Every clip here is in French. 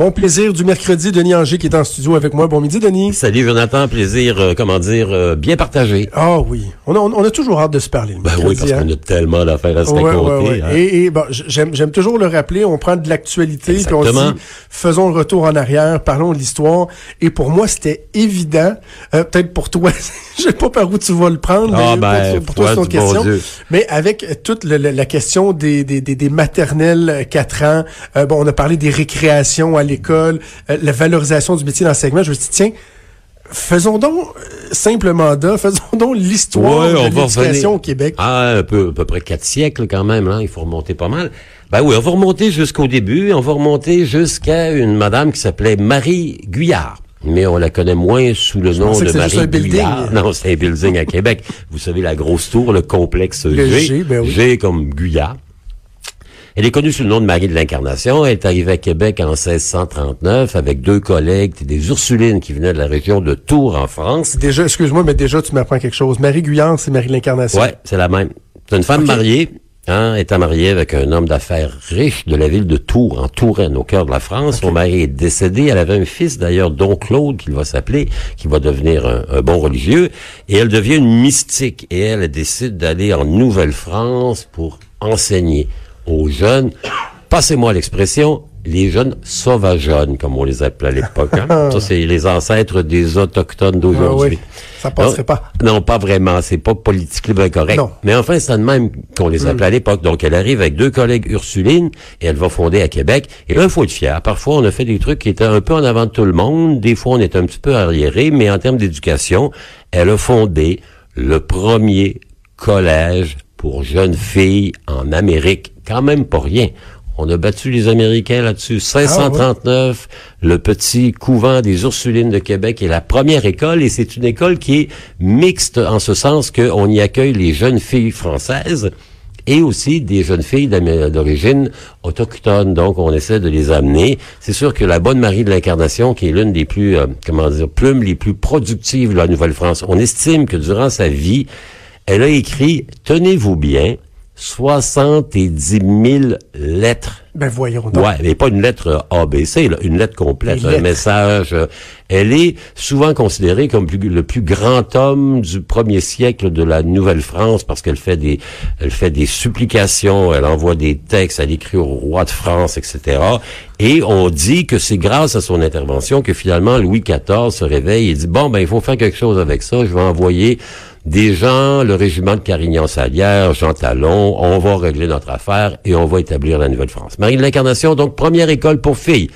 Mon plaisir du mercredi, Denis Anger qui est en studio avec moi. Bon midi, Denis. Salut Jonathan, plaisir, euh, comment dire, euh, bien partagé. Ah oui, on a, on a toujours hâte de se parler. le Ben oui, parce hein. qu'on a tellement d'affaires à se Ouais, raconter. ouais, ouais. hein. Et, et bon, j'aime, toujours le rappeler, on prend de l'actualité, puis on Exactement. dit, faisons le retour en arrière, parlons de l'histoire. Et pour moi, c'était évident, euh, peut-être pour toi, je sais pas par où tu vas le prendre, Ah, mais ben, pour, toi, c'est ton bon question. Mais avec toute le- le- la question des, des, des, des maternelles euh, 4 ans, bon, on a parlé des récréations à l'école, euh, la valorisation du métier d'enseignement, je me suis dit, tiens, faisons donc euh, simple mandat, faisons donc l'histoire Ouais, de l'éducation au Québec. Ah, un peu, à peu près quatre siècles quand même, hein, il faut remonter pas mal. Ben oui, on va remonter jusqu'au début, on va remonter jusqu'à une madame qui s'appelait Marie Guyard. Mais on la connaît moins sous le nom de Marie. Guyard. Non, c'est un building à Québec. Vous savez, la grosse tour, le complexe Le G. G, ben oui. G comme Guyard. Elle est connue sous le nom de Marie de l'Incarnation. Elle est arrivée à Québec en 1639 avec deux collègues, des Ursulines qui venaient de la région de Tours en France. Déjà, excuse-moi, mais déjà, tu m'apprends quelque chose. Marie Guyard, c'est Marie l'Incarnation. Ouais, c'est la même. C'est une femme mariée, hein, étant mariée avec un homme d'affaires riche de la ville de Tours, en Touraine, au cœur de la France. Son mari est décédé. Elle avait un fils, d'ailleurs, Don Claude, qu'il va s'appeler, qui va devenir un, un bon religieux. Et elle devient une mystique. Et elle décide d'aller en Nouvelle-France pour enseigner aux jeunes, passez-moi l'expression, les jeunes sauvageonnes, comme on les appelait à l'époque. Hein. Ça, c'est les ancêtres des Autochtones Ah d'aujourd'hui. oui, ça passerait Non, pas. Non, pas vraiment. C'est pas politiquement correct. Non. Mais enfin, c'est de même qu'on les appelait à l'époque. Donc, elle arrive avec deux collègues Ursulines et elle va fonder à Québec. Et là, il faut être fier. Parfois, on a fait des trucs qui étaient un peu en avant de tout le monde. Des fois, on est un petit peu arriéré. Mais en termes d'éducation, elle a fondé le premier collège pour jeunes filles en Amérique. Quand même pas rien. On a battu les Américains là-dessus. 1639, le petit couvent des Ursulines de Québec est la première école et c'est une école qui est mixte en ce sens qu'on y accueille les jeunes filles françaises et aussi des jeunes filles d'origine autochtone. Donc, on essaie de les amener. C'est sûr que la bonne Marie de l'Incarnation, qui est l'une des plus, euh, comment dire, plumes les plus productives de la Nouvelle-France, on estime que durant sa vie, elle a écrit, tenez-vous bien, 70 000 lettres Ben voyons donc. Ouais, mais pas une lettre ABC, là, une lettre complète, un message. euh, Elle est souvent considérée comme plus- le plus grand homme du premier siècle de la Nouvelle-France parce qu'elle fait des, elle fait des supplications, elle envoie des textes, elle écrit au roi de France, etc. Et on dit que c'est grâce à son intervention que finalement Louis XIV se réveille et dit bon ben il faut faire quelque chose avec ça, je vais envoyer des gens, le régiment de Carignan-Salière, Jean Talon, on va régler notre affaire et on va établir la Nouvelle-France. Marie de l'Incarnation, donc première école pour filles.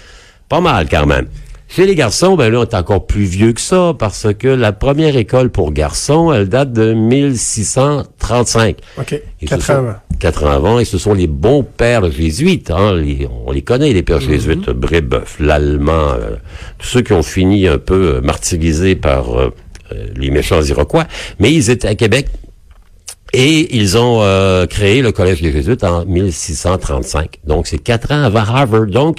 Pas mal quand même. Chez les garçons, ben là, on est encore plus vieux que ça parce que la première école pour garçons, elle date de 1635. OK. Et ce Quatre sont- ans et ce sont les bons pères jésuites. Hein, les- on les connaît, les pères jésuites, Brébeuf, l'Allemand, euh, tous ceux qui ont fini un peu euh, martyrisés par euh, les méchants Iroquois. Mais ils étaient à Québec et ils ont euh, créé le Collège des Jésuites en 1635. Donc, c'est quatre ans avant Harvard. Donc,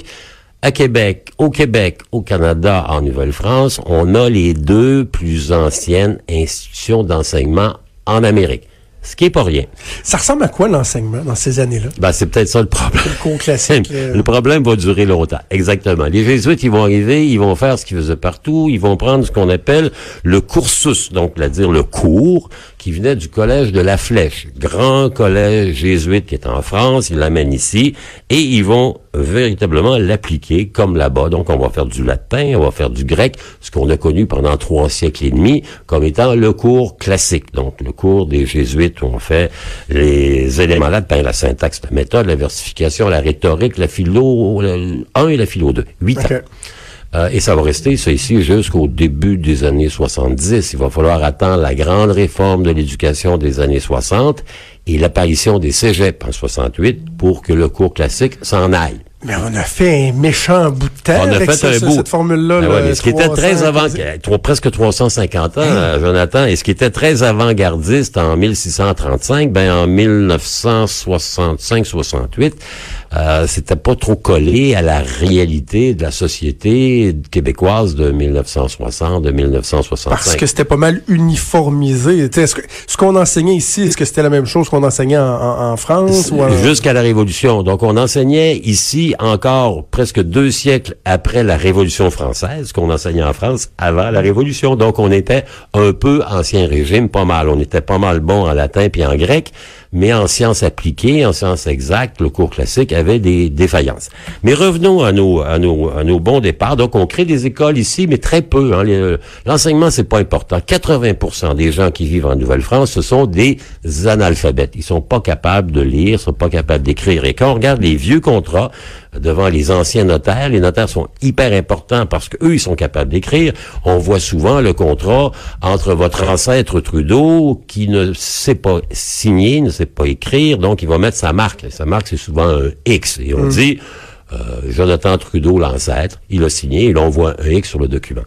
à Québec, au Québec, au Canada, en Nouvelle-France, on a les deux plus anciennes institutions d'enseignement en Amérique. Ce qui est pas rien. Ça ressemble à quoi l'enseignement dans ces années-là? Ben, c'est peut-être ça le problème. Le cours classique. euh, Le problème va durer longtemps. Exactement. Les jésuites, ils vont arriver, ils vont faire ce qu'ils faisaient partout, ils vont prendre ce qu'on appelle le cursus, donc c'est-à-dire le cours qui venait du collège de la Flèche, grand collège jésuite qui est en France, ils l'amènent ici et ils vont véritablement l'appliquer comme là-bas. Donc on va faire du latin, on va faire du grec, ce qu'on a connu pendant trois siècles et demi comme étant le cours classique. Donc le cours des jésuites où on fait les éléments latins, la syntaxe, la méthode, la versification, la rhétorique, la philo 1 et la philo 2. Huit ans. Euh, et ça va rester, ça ici, jusqu'au début des années 70. Il va falloir attendre la grande réforme de l'éducation des années 60 et l'apparition des cégeps en 68 pour que le cours classique s'en aille. Mais on a fait un méchant bout de temps On a avec fait ça, un ça, bout. cette formule-là. Ouais, mais ce qui était 300, très avant, presque 350 ans, euh, Jonathan, et ce qui était très avant-gardiste en 1635, ben en 1965-68, euh, c'était pas trop collé à la réalité de la société québécoise de 1960, de 1965. Parce que c'était pas mal uniformisé. Est-ce que, ce qu'on enseignait ici, est-ce que c'était la même chose qu'on enseignait en, en, en France? Ou en... Jusqu'à la Révolution. Donc, on enseignait ici encore presque deux siècles après la Révolution française, qu'on enseignait en France avant la Révolution. Donc, on était un peu ancien régime, pas mal. On était pas mal bon en latin puis en grec mais en sciences appliquées, en sciences exactes, le cours classique avait des défaillances. Mais revenons à nos, à nos, à nos bons départs. Donc, on crée des écoles ici, mais très peu. Hein. L'enseignement, c'est pas important. 80% des gens qui vivent en Nouvelle-France, ce sont des analphabètes. Ils sont pas capables de lire, sont pas capables d'écrire. Et quand on regarde les vieux contrats, devant les anciens notaires. Les notaires sont hyper importants parce qu'eux, ils sont capables d'écrire. On voit souvent le contrat entre votre ancêtre Trudeau qui ne sait pas signer, ne sait pas écrire, donc il va mettre sa marque. Et sa marque, c'est souvent un X. Et on mm. dit, euh, Jonathan Trudeau, l'ancêtre, il a signé, il envoie un X sur le document.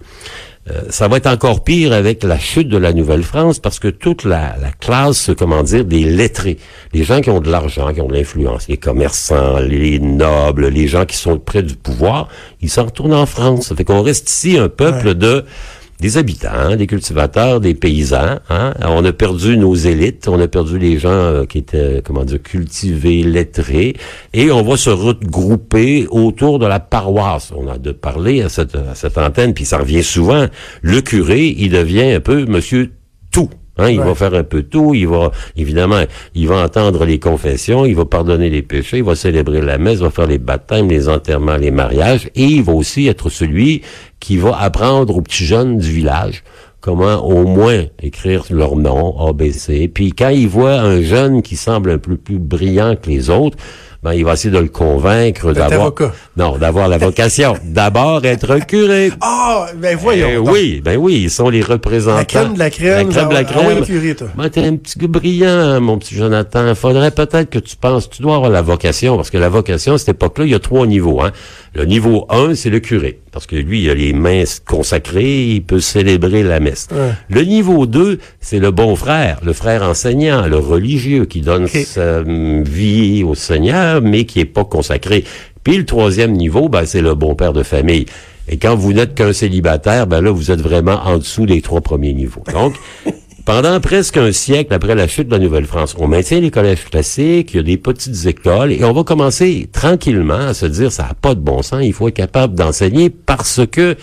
Euh, ça va être encore pire avec la chute de la Nouvelle-France parce que toute la, la, classe, comment dire, des lettrés, les gens qui ont de l'argent, qui ont de l'influence, les commerçants, les nobles, les gens qui sont près du pouvoir, ils s'en retournent en France. Ça fait qu'on reste ici un peuple de des habitants, des cultivateurs, des paysans. Hein? On a perdu nos élites, on a perdu les gens euh, qui étaient, comment dire, cultivés, lettrés, et on va se regrouper autour de la paroisse. On a de parler à cette, à cette antenne, puis ça revient souvent. Le curé, il devient un peu Monsieur Hein, il va faire un peu tout, il va, évidemment, il va entendre les confessions, il va pardonner les péchés, il va célébrer la messe, il va faire les baptêmes, les enterrements, les mariages, et il va aussi être celui qui va apprendre aux petits jeunes du village comment au moins écrire leur nom, ABC. Puis quand il voit un jeune qui semble un peu plus brillant que les autres, ben, il va essayer de le convaincre d'avoir non d'avoir la vocation d'abord être curé. Ah ben voyons eh oui ben oui ils sont les représentants. La crème de la crème la crème de la crème. curé, toi. Ben, t'es un petit brillant mon petit Jonathan. Faudrait peut-être que tu penses tu dois avoir la vocation parce que la vocation à cette époque-là il y a trois niveaux hein. Le niveau 1, c'est le curé, parce que lui, il a les mains consacrées, il peut célébrer la messe. Le niveau 2, c'est le bon frère, le frère enseignant, le religieux, qui donne sa hum, vie au Seigneur, mais qui est pas consacré. Puis le troisième niveau, ben, c'est le bon père de famille. Et quand vous n'êtes qu'un célibataire, ben là, vous êtes vraiment en dessous des trois premiers niveaux. Donc, pendant presque un siècle après la chute de la Nouvelle-France, on maintient les collèges classiques, il y a des petites écoles, et on va commencer tranquillement à se dire, ça n'a pas de bon sens, il faut être capable d'enseigner parce que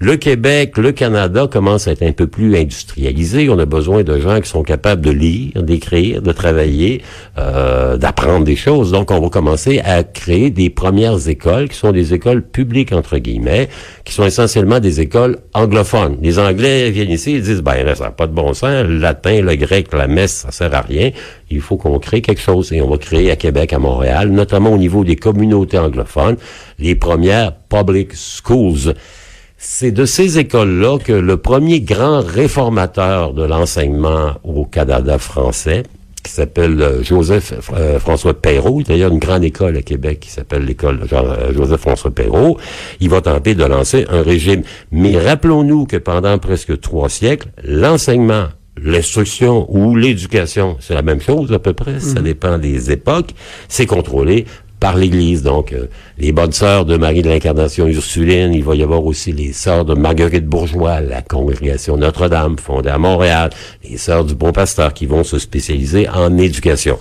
le Québec, le Canada commencent à être un peu plus industrialisés. On a besoin de gens qui sont capables de lire, d'écrire, de travailler, euh, d'apprendre des choses. Donc, on va commencer à créer des premières écoles qui sont des écoles publiques, entre guillemets, qui sont essentiellement des écoles anglophones. Les Anglais viennent ici et disent, ben, ça n'a pas de bon sens. Le latin, le grec, la messe, ça sert à rien. Il faut qu'on crée quelque chose. Et on va créer à Québec, à Montréal, notamment au niveau des communautés anglophones, les premières public schools. C'est de ces écoles-là que le premier grand réformateur de l'enseignement au Canada français, qui s'appelle euh, Joseph euh, François Perrault, d'ailleurs une grande école à Québec qui s'appelle l'école euh, Joseph François Perrault, il va tenter de lancer un régime. Mais rappelons-nous que pendant presque trois siècles, l'enseignement l'instruction ou l'éducation, c'est la même chose à peu près, ça mhm. dépend des époques, c'est contrôlé par l'Église. Donc, euh, les bonnes sœurs de Marie de l'Incarnation Ursuline, il va y avoir aussi les sœurs de Marguerite Bourgeois, la congrégation Notre-Dame, fondée à Montréal, les sœurs du Bon Pasteur qui vont se spécialiser en éducation.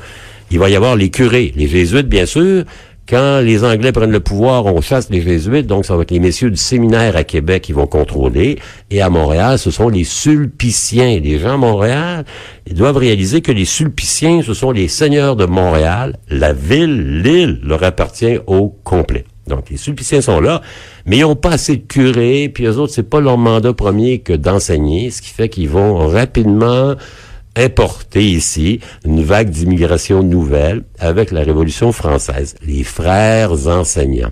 Il va y avoir les curés, les jésuites, bien sûr, quand les Anglais prennent le pouvoir, on chasse les Jésuites, donc ça va être les messieurs du séminaire à Québec qui vont contrôler. Et à Montréal, ce sont les Sulpiciens. Les gens à Montréal, ils doivent réaliser que les Sulpiciens, ce sont les seigneurs de Montréal. La ville, l'île, leur appartient au complet. Donc, les Sulpiciens sont là, mais ils n'ont pas assez de curés, puis eux autres, c'est pas leur mandat premier que d'enseigner, ce qui fait qu'ils vont rapidement importer ici une vague d'immigration nouvelle avec la Révolution française, les frères enseignants.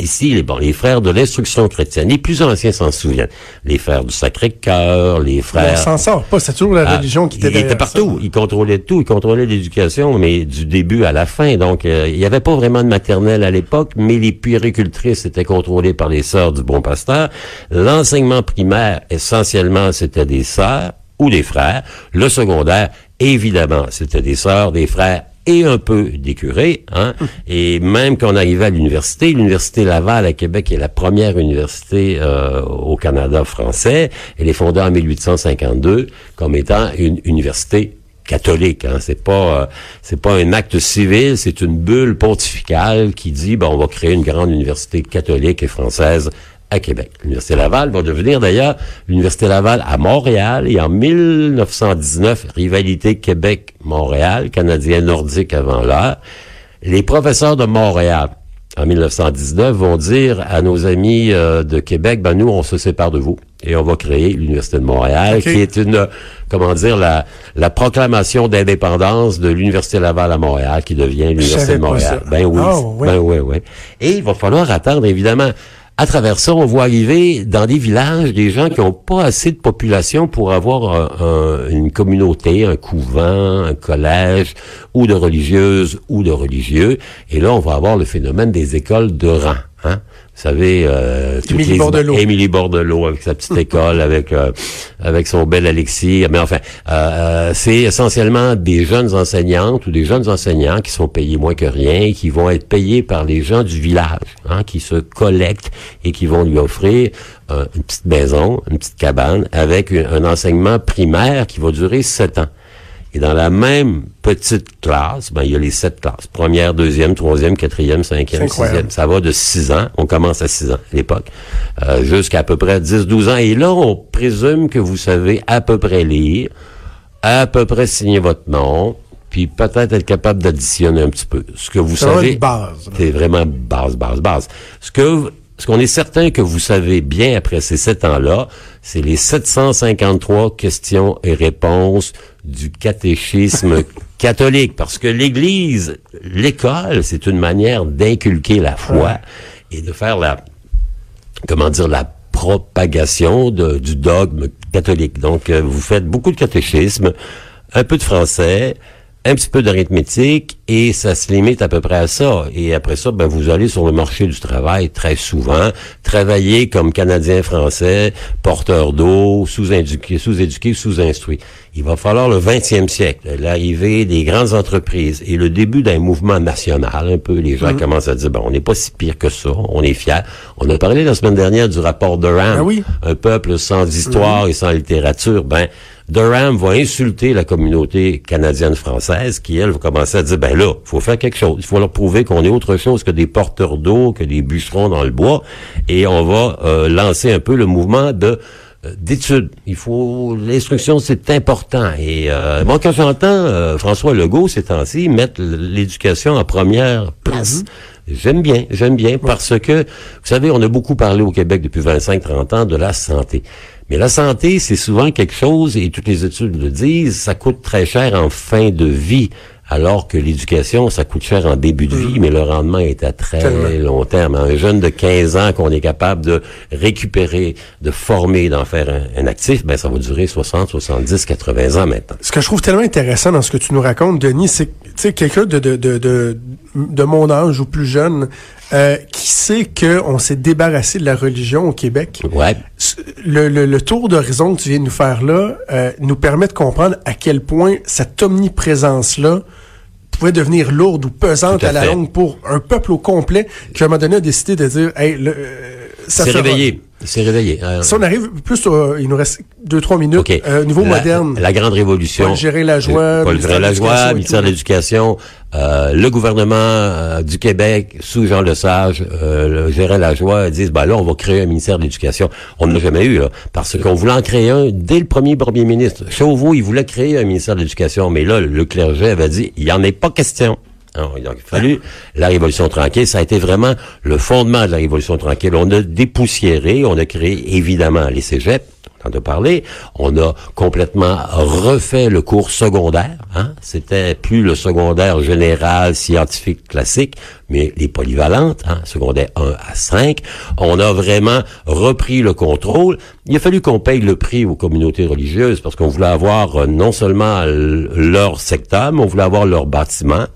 Ici, les, bon, les frères de l'instruction chrétienne, les plus anciens s'en souviennent. Les frères du Sacré-Cœur, les frères... On s'en sort pas, c'est toujours la ah, religion qui était Il était partout, ils contrôlaient tout, ils contrôlaient l'éducation, mais du début à la fin. Donc, euh, il n'y avait pas vraiment de maternelle à l'époque, mais les puéricultrices étaient contrôlées par les sœurs du Bon Pasteur. L'enseignement primaire, essentiellement, c'était des sœurs ou des frères. Le secondaire, évidemment, c'était des sœurs, des frères et un peu des curés. Hein? Et même quand on arrivait à l'université, l'Université Laval à Québec est la première université euh, au Canada français. Elle est fondée en 1852 comme étant une université catholique. Hein. C'est pas euh, c'est pas un acte civil, c'est une bulle pontificale qui dit ben on va créer une grande université catholique et française à Québec. L'Université Laval va devenir d'ailleurs l'Université Laval à Montréal et en 1919, rivalité Québec-Montréal, Canadien nordique avant l'heure. Les professeurs de Montréal, en 1919, vont dire à nos amis euh, de Québec, ben nous, on se sépare de vous et on va créer l'Université de Montréal, qui est une, comment dire, la, la proclamation d'indépendance de l'Université Laval à Montréal, qui devient l'Université de Montréal. Ben oui, Ah, ouais. ben oui, oui. Et il va falloir attendre, évidemment. À travers ça, on voit arriver dans des villages des gens qui n'ont pas assez de population pour avoir un- un- une communauté, un couvent, un collège, ou de religieuses ou de religieux. Et là, on va avoir le phénomène des écoles de rang. Hein? Vous savez, euh, Émilie Bordelot. Émilie Bordelot avec sa petite école, avec euh, avec son bel Alexis. Mais enfin, euh, euh, c'est essentiellement des jeunes enseignantes ou des jeunes enseignants qui sont payés moins que rien, qui vont être payés par les gens du village, hein, qui se collectent et qui vont lui offrir euh, une petite maison, une petite cabane avec un enseignement primaire qui va durer sept ans. Et dans la même petite classe, ben, il y a les sept classes. Première, deuxième, troisième, quatrième, cinquième, sixième. Ça va de 6 ans, on commence à 6 ans à l'époque, euh, jusqu'à à peu près 10-12 ans. Et là, on présume que vous savez à peu près lire, à peu près signer votre nom, puis peut-être être capable d'additionner un petit peu. Ce que vous savez... C'est vraiment base, base, base. Ce que, ce qu'on est certain que vous savez bien après ces sept ans-là, c'est les 753 questions et réponses du catéchisme catholique. Parce que l'Église, l'école, c'est une manière d'inculquer la foi et de faire la, comment dire, la propagation de- du dogme catholique. Donc, euh, vous faites beaucoup de catéchisme, un peu de français, un petit peu d'arithmétique, et ça se limite à peu près à ça. Et après ça, ben, vous allez sur le marché du travail très souvent, travailler comme Canadien français, porteur d'eau, sous-éduqué, sous-éduqué, sous-instruit. Il va falloir le 20e siècle, l'arrivée des grandes entreprises et le début d'un mouvement national. Un peu, les gens commencent à dire, bon, on n'est pas si pire que ça, on est fiers. On a parlé la semaine dernière du rapport Durham, Ah oui. un peuple sans histoire et sans littérature. Ben, Durham va insulter la communauté canadienne-française qui, elle, va commencer à dire, ben là, faut faire quelque chose. Il faut leur prouver qu'on est autre chose que des porteurs d'eau, que des bûcherons dans le bois. Et on va euh, lancer un peu le mouvement de euh, d'études. Il faut l'instruction, c'est important. Et euh, moi, quand j'entends euh, François Legault ces temps-ci mettre l'éducation en première place, j'aime bien, j'aime bien parce que, vous savez, on a beaucoup parlé au Québec depuis 25-30 ans de la santé. Mais la santé, c'est souvent quelque chose, et toutes les études le disent, ça coûte très cher en fin de vie. Alors que l'éducation, ça coûte cher en début de vie, mais le rendement est à très Tellement. long terme. Un jeune de 15 ans qu'on est capable de récupérer, de former, d'en faire un, un actif, ben ça va durer 60, 70, 80 ans maintenant. Ce que je trouve tellement intéressant dans ce que tu nous racontes, Denis, c'est que, tu sais, quelqu'un de, de, de, de, de mon âge ou plus jeune, euh, qui sait qu'on s'est débarrassé de la religion au Québec? Ouais. Le, le, le tour d'horizon que tu viens de nous faire là euh, nous permet de comprendre à quel point cette omniprésence-là pouvait devenir lourde ou pesante à à, la longue pour un peuple au complet qui, à un moment donné, a décidé de dire, hey, le, euh, ça fera- C'est réveillé. Euh, Si on arrive plus, au- il nous reste deux, trois minutes, OK. euh, niveau la, moderne. La grande révolution. Paul Paul ministère de Gérin-Lajoie, l'Éducation et ministère de l'Éducation, euh, le gouvernement euh, du Québec, sous Jean Lesage, euh, le Gérin-Lajoie disent, ben là, on va créer un ministère de l'Éducation. On ne l'a jamais eu, là, parce qu'on voulait en créer un dès le premier premier ministre. Chauveau, il voulait créer un ministère de l'Éducation, mais là, le clergé avait dit, il n'y en est pas question. Alors, il a fallu la Révolution tranquille. Ça a été vraiment le fondement de la Révolution tranquille. On a dépoussiéré, on a créé évidemment les cégeps, a parlé. On a complètement refait le cours secondaire. Hein? C'était plus le secondaire général, scientifique, classique, mais les polyvalentes, hein? secondaire 1 à 5. On a vraiment repris le contrôle. Il a fallu qu'on paye le prix aux communautés religieuses parce qu'on voulait avoir euh, non seulement leur secteur, mais on voulait avoir leur bâtiment.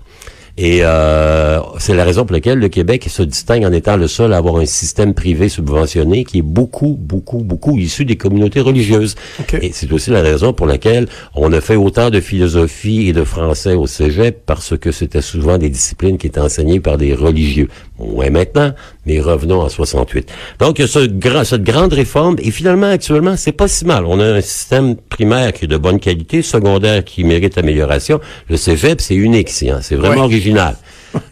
Et euh, c'est la raison pour laquelle le Québec se distingue en étant le seul à avoir un système privé subventionné qui est beaucoup, beaucoup, beaucoup issu des communautés religieuses. Et c'est aussi la raison pour laquelle on a fait autant de philosophie et de français au cégep parce que c'était souvent des disciplines qui étaient enseignées par des religieux. Ouais, maintenant, mais revenons en 68. Donc, il y a ce grand, cette grande réforme, et finalement, actuellement, c'est pas si mal. On a un système primaire qui est de bonne qualité, secondaire qui mérite amélioration. Le cégep, c'est unique, hein. c'est vraiment Ouais. original.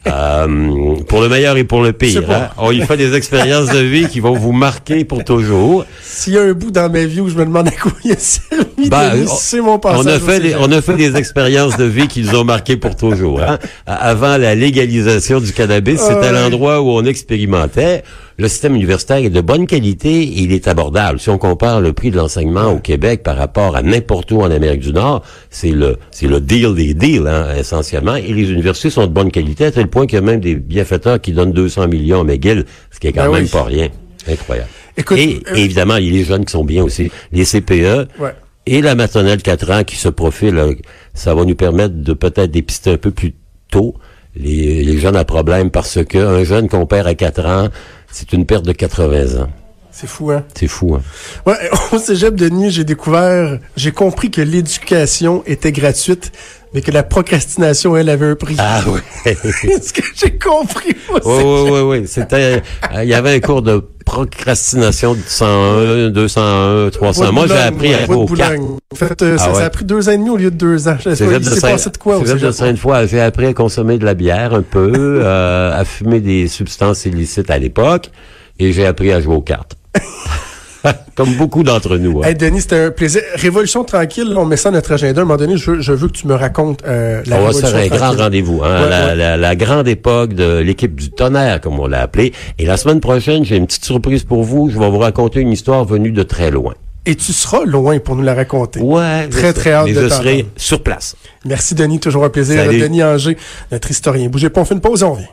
Euh, pour le meilleur et pour le pire. Hein? On y fait des expériences de vie qui vont vous marquer pour toujours. S'il y a un bout dans ma vie où je me demande à quoi il a servi, Ben, Denis, on- c'est mon passage. On a fait des, on a fait des expériences de vie qui nous ont marqué pour toujours. hein. Avant la légalisation du cannabis, Ah c'était l'endroit où on expérimentait. Le système universitaire est de bonne qualité, et il est abordable. Si on compare le prix de l'enseignement au Québec par rapport à n'importe où en Amérique du Nord, c'est le c'est le deal des deals hein, essentiellement. Et les universités sont de bonne qualité à tel point qu'il y a même des bienfaiteurs qui donnent 200 millions à McGill, ce qui est quand Ben même oui. pas rien. Incroyable. Écoute, et, euh, et évidemment, il y a les jeunes qui sont bien aussi. Les CPE, Ouais. et la maternelle 4 ans qui se profile, euh, ça va nous permettre de peut-être dépister un peu plus tôt les, jeunes à problème parce que un jeune qu'on perd à 4 ans, c'est une perte de 80 ans. C'est fou, hein? C'est fou, hein? Ouais, au cégep de Denis, j'ai découvert, j'ai compris que l'éducation était gratuite, mais que la procrastination, elle, avait un prix. Ah oui. C'est ce que j'ai compris au Oui, oui, oui, oui. C'était, euh, il y avait un cours de procrastination de 101, 201, 300. Bois de Moi, j'ai appris ouais, à au 4. Boulogne. En fait, euh, ça, Ah ouais. ça a pris deux ans et demi au lieu de deux ans. Je sais pas, Cégep il de Saint- passé de quoi au Cégep de? Sainte-Foy, j'ai appris à consommer de la bière un peu, euh, à fumer des substances illicites à l'époque, et j'ai appris à jouer aux cartes. Comme beaucoup d'entre nous. hein. Hey, Denis, c'était un plaisir. Révolution tranquille, on met ça à notre agenda. À un moment donné, je veux, je veux que tu me racontes euh, la On va se Révolution faire un grand rendez-vous, hein, Ouais, la, ouais. La, la grande époque de l'équipe du tonnerre, comme on l'a appelé. Et la semaine prochaine, j'ai une petite surprise pour vous. Je vais vous raconter une histoire venue de très loin. Et tu seras loin pour nous la raconter. Ouais. Très, très hâte mais de je serai sur place. Merci, Denis. Toujours un plaisir. Salut. Denis Anger, notre historien. Bougez pas, on fait une pause et on revient.